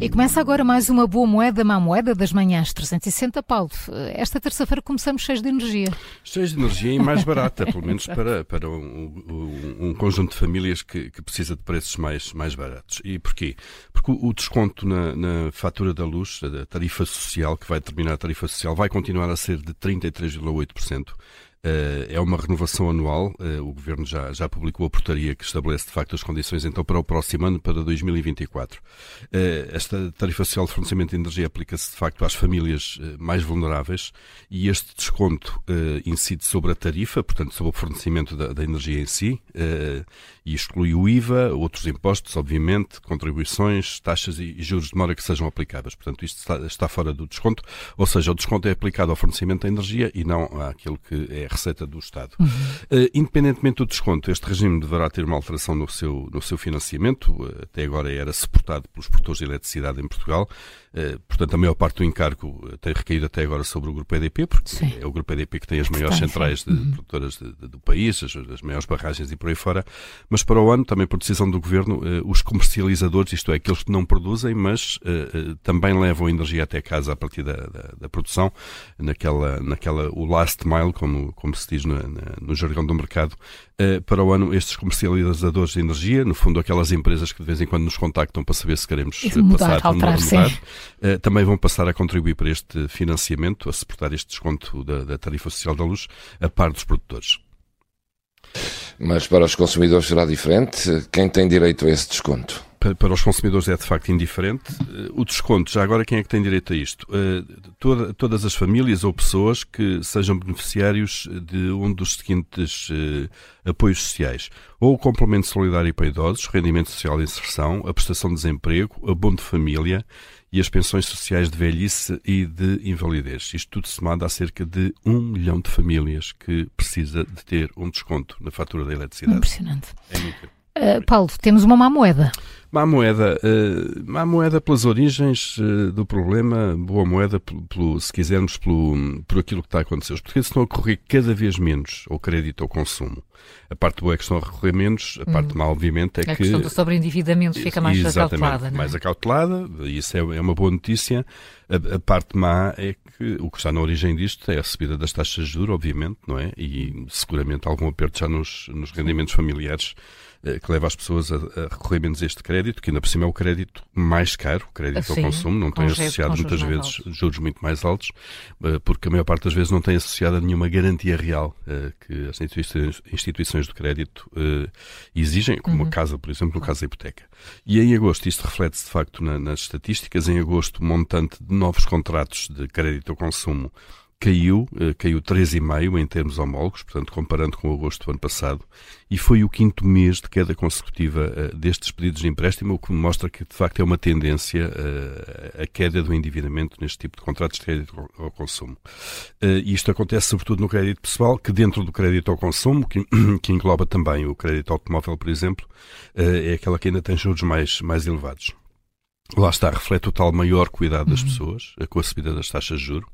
E começa agora mais uma boa moeda, má moeda das manhãs 360, Paulo. Esta terça-feira começamos cheios de energia. Cheios de energia e mais barata, pelo menos para, para um, um, um conjunto de famílias que, que, precisa de preços mais, mais baratos. E porquê? Porque o, desconto na, na, fatura da luz, da tarifa social, que vai determinar a tarifa social, vai continuar a ser de 33,8%. Uh, é uma renovação anual. Uh, o Governo já, já publicou a portaria que estabelece, de facto, as condições então para o próximo ano, para 2024. Uh, eh, esta tarifa social de fornecimento de energia aplica-se, de facto, às famílias mais vulneráveis e este desconto incide sobre a tarifa, portanto, sobre o fornecimento da, da energia em si, e exclui o IVA, outros impostos, obviamente, contribuições, taxas e, juros de mora que sejam aplicáveis. Portanto, isto está, está, fora do desconto, ou seja, o desconto é aplicado ao fornecimento da energia e não àquilo que é receita do Estado. Uhum. Uh, independentemente do desconto, este regime deverá ter uma alteração no seu, no seu financiamento. Uh, até agora era suportado pelos produtores de eletricidade em Portugal. Uh, portanto, a maior parte do encargo tem recaído até agora sobre o Grupo EDP, porque Sim. é o Grupo EDP que tem as maiores centrais de, uhum. produtoras de, de, do país, as, as maiores barragens e por aí fora. Mas para o ano, também por decisão do Governo, os comercializadores, isto é, aqueles que não produzem, mas também levam energia até casa a partir da, da, da produção, naquela, naquela, o last mile, como, como se diz no, no jargão do mercado, para o ano, estes comercializadores de energia, no fundo aquelas empresas que de vez em quando nos contactam para saber se queremos mudar, passar alterar, mudar, também vão passar a contribuir para este financiamento, a suportar este desconto da, da tarifa social da luz, a par dos produtores. Mas para os consumidores será diferente? Quem tem direito a esse desconto? Para, os consumidores é de facto indiferente. O desconto, já agora quem é que tem direito a isto? Eh, toda, todas as famílias ou pessoas que sejam beneficiários de um dos seguintes uh, apoios sociais. Ou o complemento solidário para idosos, rendimento social de inserção, a prestação de desemprego, abono de família, e as pensões sociais de velhice e de invalidez. Isto tudo somado há cerca de um milhão de famílias que precisa de ter um desconto na fatura da eletricidade. Impressionante. É muito. Uh, Paulo, temos uma má moeda. Má moeda, uh, má moeda pelas origens uh, do problema, boa moeda, pelo, se quisermos, pelo, por aquilo que está a acontecer. Os portugueses estão a recorrer cada vez menos ao crédito ao consumo. A parte boa é que estão a recorrer menos, a parte hum. má, obviamente, é a que. A questão do sobreendividamento fica mais acautelada. Não é? Mais acautelada, isso é, é uma boa notícia. A, a, parte má é que o que está na origem disto é a subida das taxas de juros, obviamente, não é? E seguramente algum aperto já nos, nos rendimentos familiares eh, que leva as pessoas a, a, recorrer menos a este crédito, que ainda por cima é o crédito mais caro, o crédito Sim, ao consumo, não tem associado muitas vezes juros muito mais altos, eh, porque a maior parte das vezes não tem associado nenhuma garantia real eh, que as instituições, de crédito exigem, como uhum. a casa, por exemplo, no caso da hipoteca. E em agosto, isto reflete-se de facto na, nas estatísticas, em agosto o montante de novos contratos de crédito ao consumo caiu, eh, caiu 3,5 em termos homólogos, portanto, comparando com agosto do ano passado, e foi o quinto mês de queda consecutiva uh, destes pedidos de empréstimo, o que mostra que, de facto, é uma tendência uh, a queda do endividamento neste tipo de contratos de crédito ao, consumo. E isto acontece sobretudo no crédito pessoal, que dentro do crédito ao consumo, que, que engloba também o crédito automóvel, por exemplo, é aquela que ainda tem juros mais, mais elevados. Lá está, reflete o tal maior cuidado das uhum. pessoas com a subida das taxas de juro.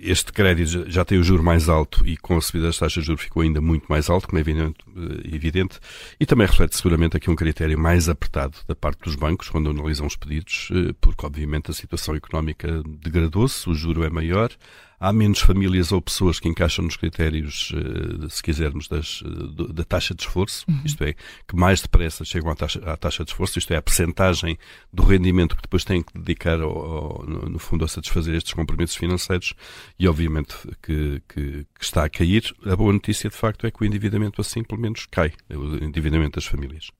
Este crédito já tem o juro mais alto e com a subida das taxas de juros ficou ainda muito mais alto, como é evidente, eh, evidente. E também reflete seguramente aqui um critério mais apertado da parte dos bancos quando analisam os pedidos, eh, porque obviamente a situação económica degradou-se, o juro é maior, há menos famílias ou pessoas que encaixam nos critérios, eh, se quisermos, das, eh, da taxa de esforço, uhum. isto é, que mais depressa chegam à taxa, à taxa de esforço, isto é, a percentagem do rendimento que depois têm que dedicar, ao, ao, no fundo, a satisfazer estes compromissos financeiros e, obviamente, que, que, que, está a cair. A boa notícia, de facto, é que o endividamento assim, pelo menos, cai, o endividamento das famílias.